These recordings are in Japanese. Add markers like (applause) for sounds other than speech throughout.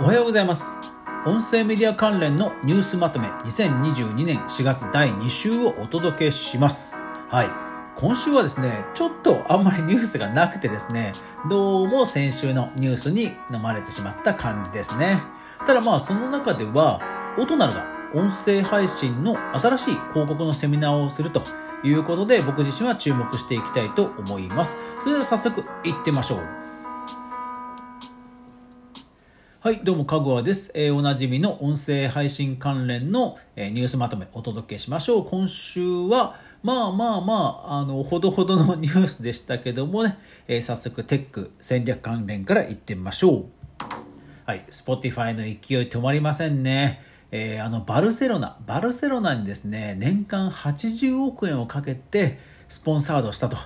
おはようございます。音声メディア関連のニュースまとめ2022年4月第2週をお届けします。はい。今週はですねちょっとあんまりニュースがなくてですねどうも先週のニュースに飲まれてしまった感じですね。ただまあその中ではオトナルが音声配信の新しい広告のセミナーをするということで僕自身は注目していきたいと思います。それでは早速行ってみましょう。はい、どうも、かぐわです。えー、おなじみの音声配信関連の、えー、ニュースまとめお届けしましょう。今週は、まあまあまあ、あの、ほどほどの (laughs) ニュースでしたけどもね、えー、早速テック戦略関連からいってみましょう。はい、Spotify の勢い止まりませんね。え、あの、バルセロナ、バルセロナにですね、年間80億円をかけてスポンサードしたと。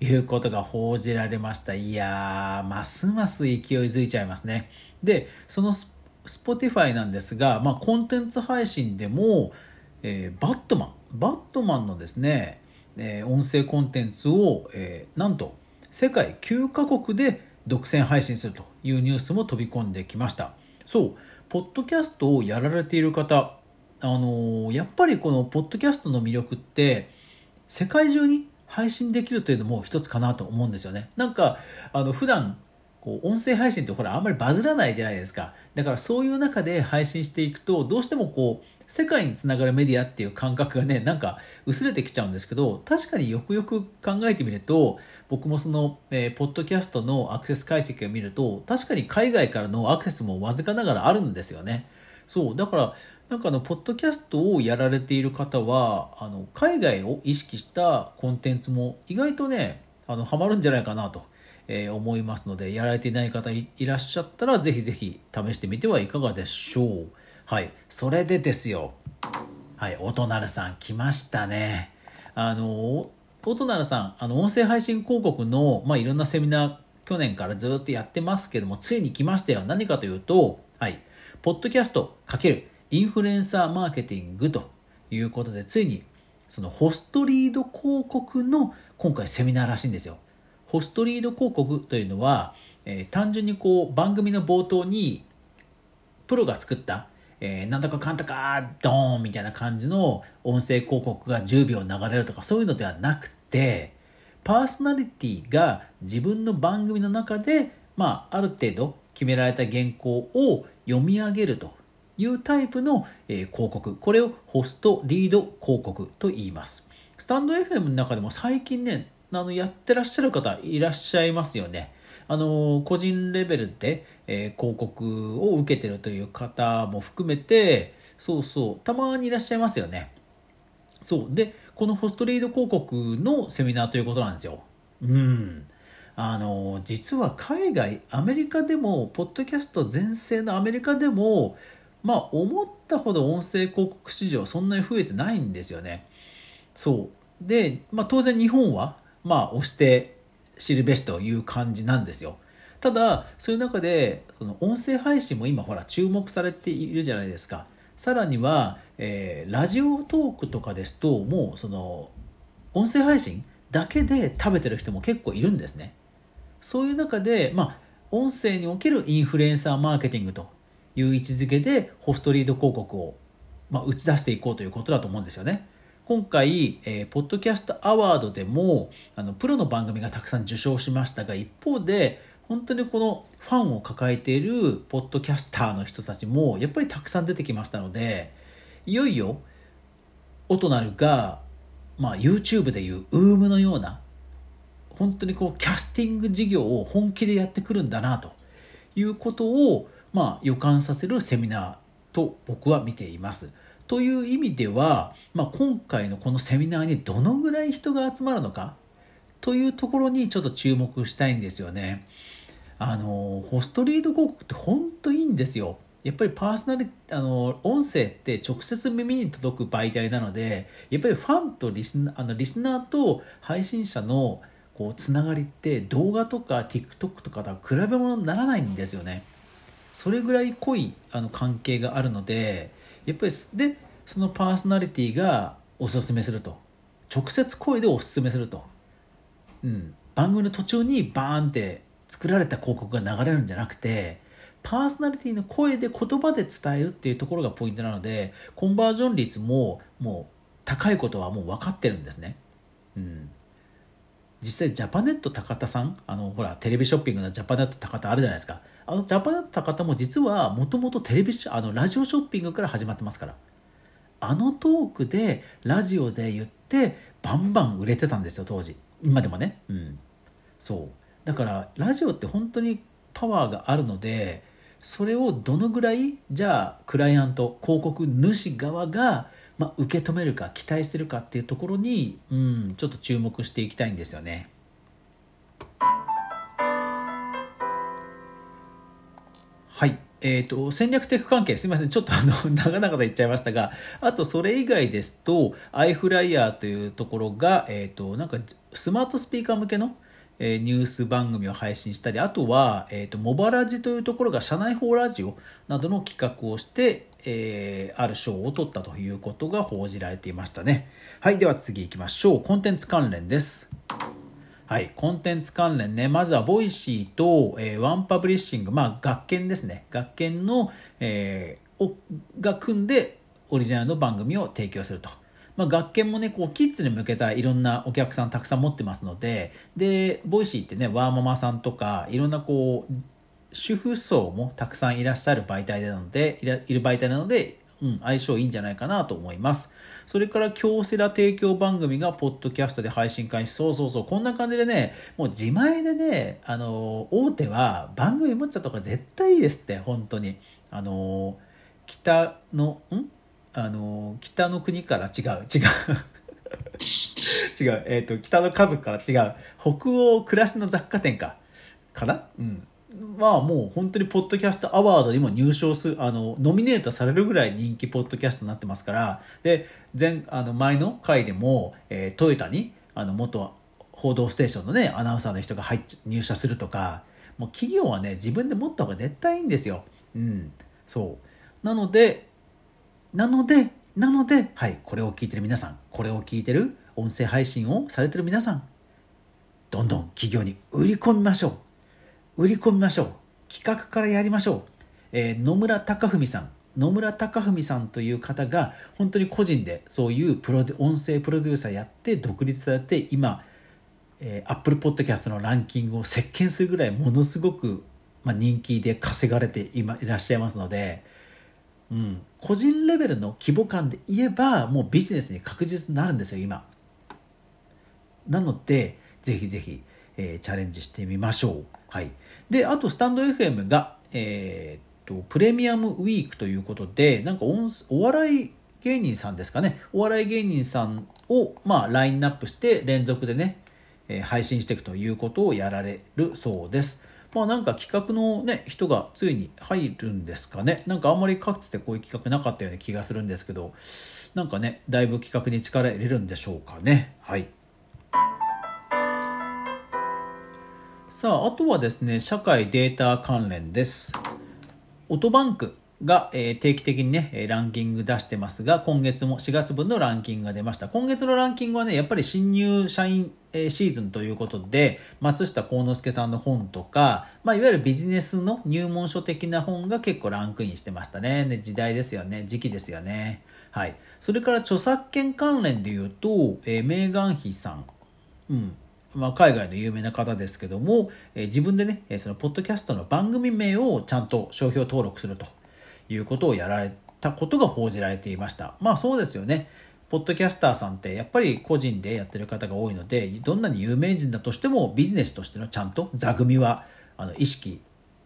いうことが報じられました。いやー、ますます勢いづいちゃいますね。で、そのス Spotify なんですが、まあ、コンテンツ配信でも、えー、バットマン、バットマンのですね、えー、音声コンテンツを、えー、なんと世界9カ国で独占配信するというニュースも飛び込んできました。そう、ポッドキャストをやられている方、あのー、やっぱりこのポッドキャストの魅力って世界中に配信できるというのも一つかなと思うんですよね。なんか、あの、普段、こう、音声配信ってほら、あんまりバズらないじゃないですか。だからそういう中で配信していくと、どうしてもこう、世界につながるメディアっていう感覚がね、なんか薄れてきちゃうんですけど、確かによくよく考えてみると、僕もその、えー、ポッドキャストのアクセス解析を見ると、確かに海外からのアクセスもわずかながらあるんですよね。そう、だから、なんかあの、ポッドキャストをやられている方は、あの、海外を意識したコンテンツも意外とね、あの、ハマるんじゃないかなと。えー、思いますので、やられていない方いらっしゃったら、ぜひぜひ試してみてはいかがでしょう。はい。それでですよ。はい。おとなるさん来ましたね。あの、おとなるさん、あの、音声配信広告の、まあ、いろんなセミナー、去年からずっとやってますけども、ついに来ましたよ。何かというと、はい。ポッドキャスト×インフルエンサーマーケティングということで、ついにそのホストリード広告の今回セミナーらしいんですよ。ホストリード広告というのは、えー、単純にこう番組の冒頭にプロが作った、えー、なんとかかんとかドーンみたいな感じの音声広告が10秒流れるとかそういうのではなくてパーソナリティが自分の番組の中で、まあ、ある程度決められた原稿を読み上げるというタイプの、えー、広告。これをホストリード広告と言います。スタンド FM の中でも最近ねあのやってらっしゃる方いらっしゃいますよね。あの個人レベルで、えー、広告を受けてるという方も含めてそうそうたまにいらっしゃいますよね。そう。でこのホストリード広告のセミナーということなんですよ。うん。あの実は海外アメリカでもポッドキャスト全盛のアメリカでもまあ思ったほど音声広告市場そんなに増えてないんですよね。そう。で、まあ、当然日本はまあ押して知るべしという感じなんですよ。ただそういう中でその音声配信も今ほら注目されているじゃないですか。さらには、えー、ラジオトークとかですともうその音声配信だけで食べてる人も結構いるんですね。そういう中で、まあ、音声におけるインフルエンサーマーケティングという位置づけでホストリード広告を、まあ、打ち出していこうということだと思うんですよね。今回、えー、ポッドキャストアワードでもあのプロの番組がたくさん受賞しましたが一方で本当にこのファンを抱えているポッドキャスターの人たちもやっぱりたくさん出てきましたのでいよいよオトナルが、まあ、YouTube でいう UM のような本当にこうキャスティング事業を本気でやってくるんだなということをまあ、予感させるセミナーと僕は見ています。という意味では、まあ、今回のこのセミナーにどのぐらい人が集まるのかというところにちょっと注目したいんですよね。あのホストリード広告って本当いいんですよ。やっぱりパーソナリあの音声って直接耳に届く媒体なのでやっぱりファンとリスナーあのリスナーと配信者のこうつながりって動画とか TikTok とかとは比べ物にならないんですよね。それぐらい濃いあの関係があるのでやっぱりでそのパーソナリティがおすすめすると。直接声でおすすめすると、うん、番組の途中にバーンって作られた広告が流れるんじゃなくてパーソナリティの声で言葉で伝えるっていうところがポイントなのでコンバージョン率ももう高いことはもう分かってるんですね。うん。実際ジャパネット高田さんあのほらテレビショッピングのジャパネット高田あるじゃないですか。あのジャパネット高田も実はもともとテレビあのラジオショッピングから始まってますから。あのトークでラジオで言ってバンバン売れてたんですよ当時。今でもね。うん。そう。だからラジオって本当にパワーがあるのでそれをどのぐらいじゃあクライアント広告主側がまあ、受け止めるか期待してるかっていうところに、うん、ちょっと注目していきたいんですよね。はい。えーと、戦略テック関係すみませんちょっとあの (laughs) 長々と言っちゃいましたがあとそれ以外ですと iFlyer というところが、えーと、なんかスマートスピーカー向けの、えー、ニュース番組を配信したりあとは、えーと、モバラジというところが社内法ラジオなどの企画をしてえー、ある賞を取ったということが報じられていましたね。はい、では次行きましょう。コンテンツ関連です。はい、コンテンツ関連ね、まずは Voicy と、えー、 ONE PUBLISHING、まあ、学研ですね。学研の、えー、が組んでオリジナルの番組を提供すると。まあ、学研もね、こう、キッズに向けたいろんなお客さんたくさん持ってますので、で、 Voicy ってね、ワーママさんとか、いろんなこう、主婦層もたくさんいらっしゃる媒体なので、いらいる媒体なので、うん、相性いいんじゃないかなと思います。それから京セラ提供番組がポッドキャストで配信開始。そうそうそう。こんな感じでね、もう自前でね、あの、大手は番組持っちゃった方が絶対いいですって、本当に。あの、北の、ん？あの、北の国から違う、違う。違う、えっ、ー、と、北の家族から違う。北欧暮らしの雑貨店か。かな？うん。はもう本当にポッドキャストアワードにも入賞するあのノミネートされるぐらい人気ポッドキャストになってますからで前あの前の回でも、えー、トヨタにあの元報道ステーションのねアナウンサーの人が入入社するとかもう企業はね自分で持った方が絶対いいんですよ。うん、そうなのでなのでなのではいこれを聞いてる皆さんこれを聞いてる音声配信をされてる皆さんどんどん企業に売り込みましょう。売り込みましょう。企画からやりましょう、えー、野村貴文さん。野村貴文さんという方が本当に個人でそういうプロ音声プロデューサーやって独立されて今、えー、Apple Podcast のランキングを席巻するぐらいものすごく、まあ、人気で稼がれて今いらっしゃいますので、うん、個人レベルの規模感で言えばもうビジネスに確実になるんですよ今。なのでぜひぜひ、えー、チャレンジしてみましょう。はい、であとスタンド FM が、えー、とプレミアムウィークということでなんかお笑い芸人さんですかねお笑い芸人さんを、まあ、ラインナップして連続でね、えー、配信していくということをやられるそうです。まあなんか企画のね、人がついに入るんですかね。なんかあんまりかつてこういう企画なかったような気がするんですけど、なんかね、だいぶ企画に力入れるんでしょうかね。はい。さあ、あとはですね、社会データ関連です。オトバンクが、え定期的にね、ランキング出してますが、今月も4月分のランキングが出ました。今月のランキングはね、やっぱり新入社員シーズンということで、松下幸之助さんの本とか、まあ、いわゆるビジネスの入門書的な本が結構ランクインしてましたね。ね時代ですよね。時期ですよね。はい。それから著作権関連で言うと、えー、メーガン妃さん、うん、まあ、海外の有名な方ですけども、え、自分でね、そのポッドキャストの番組名をちゃんと商標登録するということをやられたことが報じられていました。まあそうですよね。ポッドキャスターさんってやっぱり個人でやってる方が多いので、どんなに有名人だとしてもビジネスとしてのちゃんと座組はあの意識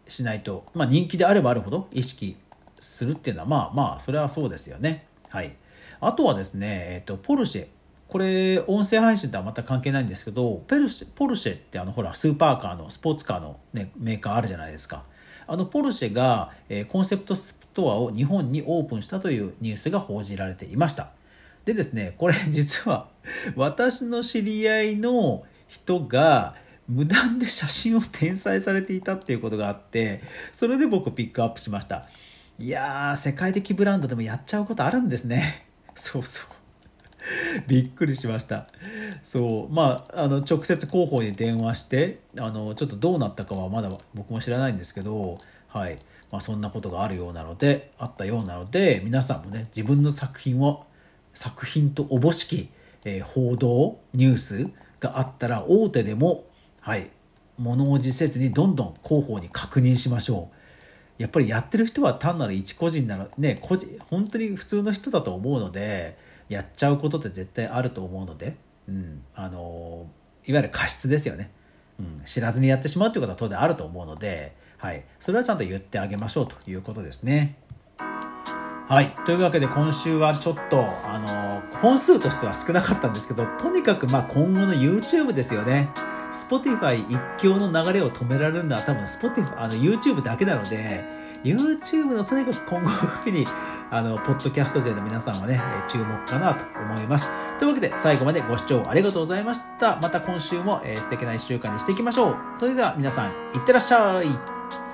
しないと、まあ人気であればあるほど意識するっていうのはまあまあそれはそうですよね。はい。あとはですね、えっ、と、ポルシェこれ音声配信とはまた関係ないんですけどペルシポルシェってあのほらスーパーカーのスポーツカーの、ね、メーカーあるじゃないですか。あのポルシェが、えー、コンセプトストアを日本にオープンしたというニュースが報じられていました。でですねこれ (laughs) 実は私の知り合いの人が無断で写真を転載されていたっていうことがあってそれで僕ピックアップしました。いやー世界的ブランドでもやっちゃうことあるんですね。そうそう (laughs) びっくりしましたそうまああの直接広報に電話してあのちょっとどうなったかはまだ僕も知らないんですけどはい。まあ、そんなことがあるようなので、あったようなので、皆さんもね、自分の作品を、作品とおぼしき、えー、報道、ニュースがあったら、大手でも、はい、物おじせずにどんどん広報に確認しましょう。やっぱりやってる人は単なる一個人なの、ね、個人、本当に普通の人だと思うので、やっちゃうことって絶対あると思うので、うん、あの、いわゆる過失ですよね。うん、知らずにやってしまうということは当然あると思うので、はい、それはちゃんと言ってあげましょうということですね。はい。というわけで今週はちょっと、あの、本数としては少なかったんですけど、とにかくまあ今後の YouTube ですよね。Spotify 一強の流れを止められるのは多分 Spotify、あの YouTube だけなので、YouTube のとにかく今後風に、あの、ポッドキャスト勢の皆さんはね、注目かなと思います。というわけで最後までご視聴ありがとうございました。また今週も、えー、素敵な1週間にしていきましょう。それでは皆さん、いってらっしゃい。